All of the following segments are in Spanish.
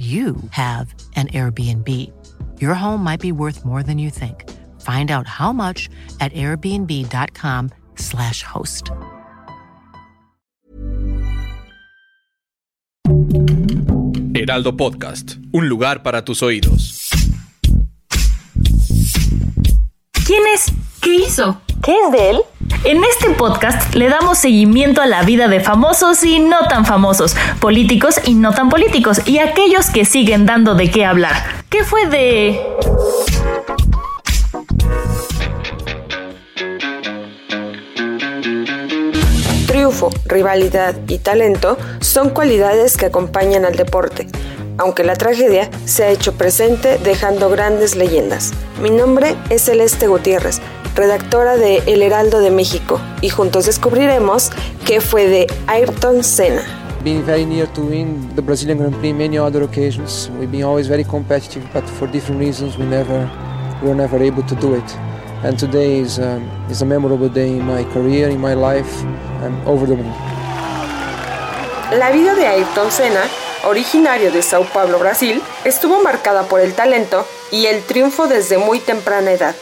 you have an Airbnb. Your home might be worth more than you think. Find out how much at airbnb.com/slash host. Heraldo Podcast, un lugar para tus oídos. ¿Quién es? ¿Qué hizo? ¿Qué es de él? En este podcast le damos seguimiento a la vida de famosos y no tan famosos, políticos y no tan políticos, y aquellos que siguen dando de qué hablar. ¿Qué fue de... Triunfo, rivalidad y talento son cualidades que acompañan al deporte, aunque la tragedia se ha hecho presente dejando grandes leyendas. Mi nombre es Celeste Gutiérrez, redactora de El Heraldo de México, y juntos descubriremos qué fue de Ayrton Senna. Been very near to win the Brazilian Grand Prix many other occasions. We've been always very competitive, but for different reasons we never we were never able to do it. And today is, um, is a memorable day in my career, in my life. I'm over the moon. La vida de Ayrton Senna, originario de Sao Paulo, Brasil, estuvo marcada por el talento y el triunfo desde muy temprana edad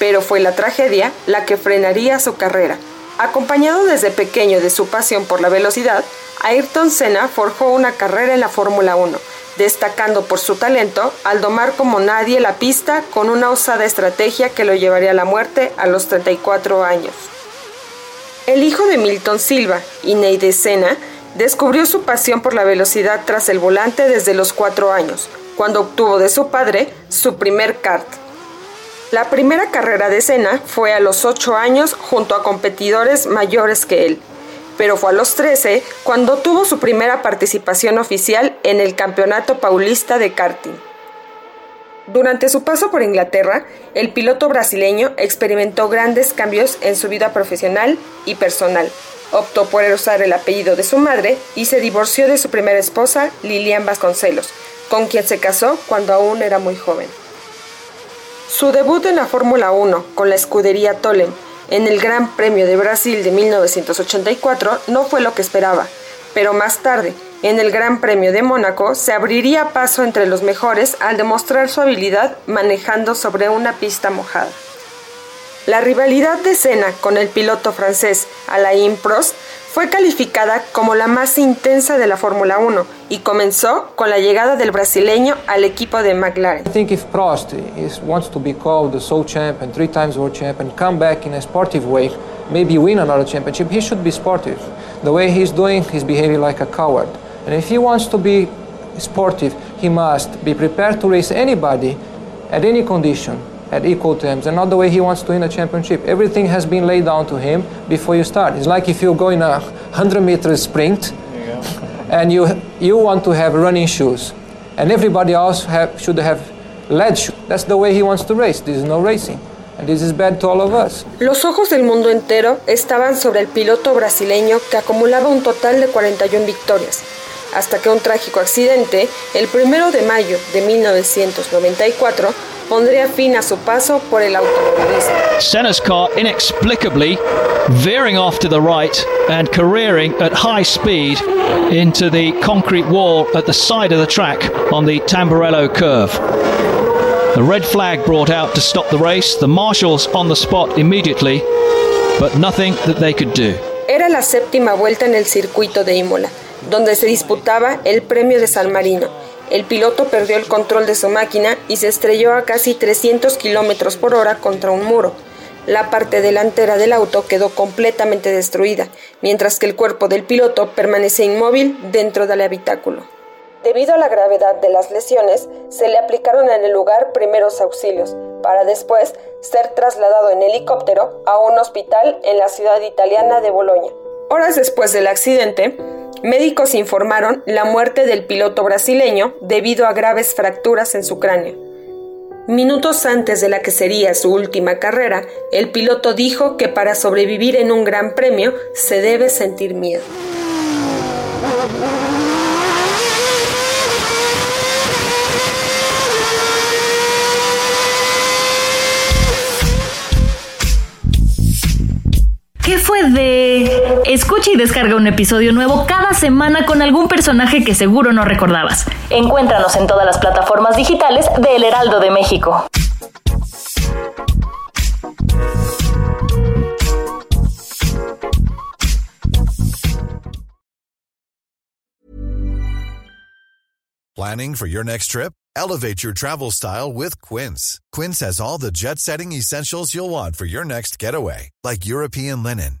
pero fue la tragedia la que frenaría su carrera. Acompañado desde pequeño de su pasión por la velocidad, Ayrton Senna forjó una carrera en la Fórmula 1, destacando por su talento al domar como nadie la pista con una osada estrategia que lo llevaría a la muerte a los 34 años. El hijo de Milton Silva, Ineide Senna, descubrió su pasión por la velocidad tras el volante desde los 4 años, cuando obtuvo de su padre su primer kart. La primera carrera de Senna fue a los 8 años junto a competidores mayores que él, pero fue a los 13 cuando tuvo su primera participación oficial en el Campeonato Paulista de Karting. Durante su paso por Inglaterra, el piloto brasileño experimentó grandes cambios en su vida profesional y personal. Optó por usar el apellido de su madre y se divorció de su primera esposa, Lilian Vasconcelos, con quien se casó cuando aún era muy joven. Su debut en la Fórmula 1 con la escudería Tolen en el Gran Premio de Brasil de 1984 no fue lo que esperaba, pero más tarde, en el Gran Premio de Mónaco, se abriría paso entre los mejores al demostrar su habilidad manejando sobre una pista mojada. La rivalidad de Senna con el piloto francés Alain Prost fue calificada como la más intensa de la Fórmula 1 y comenzó con la llegada del brasileño al equipo de McLaren. I think if Prost is, wants to be called the sole champ and three times world champ and come back in a sportive way, maybe win another championship, he should be sportive. The way he's doing, he's behaving like a coward. And if he wants to be sportive, he must be prepared to race anybody at any condition at equal terms and not the way he wants to win a championship. Everything has been laid down to him before you start. It's like if you go in a 100 meter sprint and you, you want to have running shoes and everybody else have, should have lead shoes. That's the way he wants to race. This is no racing. And this is bad to all of us. Los ojos del mundo entero estaban sobre el piloto brasileño que acumulaba un total de 41 victorias, hasta que un trágico accidente, el primero de mayo de 1994, pondría fin a su paso por el. Senna's car inexplicably veering off to the right and careering at high speed into the concrete wall at the side of the track on the Tamburello curve. The red flag brought out to stop the race, the marshals on the spot immediately, but nothing that they could do. Era la séptima vuelta en el circuito de Imola, donde se disputaba el premio de San Marino. El piloto perdió el control de su máquina y se estrelló a casi 300 kilómetros por hora contra un muro. La parte delantera del auto quedó completamente destruida, mientras que el cuerpo del piloto permanece inmóvil dentro del habitáculo. Debido a la gravedad de las lesiones, se le aplicaron en el lugar primeros auxilios, para después ser trasladado en helicóptero a un hospital en la ciudad italiana de Bolonia. Horas después del accidente, Médicos informaron la muerte del piloto brasileño debido a graves fracturas en su cráneo. Minutos antes de la que sería su última carrera, el piloto dijo que para sobrevivir en un gran premio se debe sentir miedo. Escucha y descarga un episodio nuevo cada semana con algún personaje que seguro no recordabas. Encuéntranos en todas las plataformas digitales de El Heraldo de México. Planning for your next trip? Elevate your travel style with Quince. Quince has all the jet setting essentials you'll want for your next getaway, like European linen,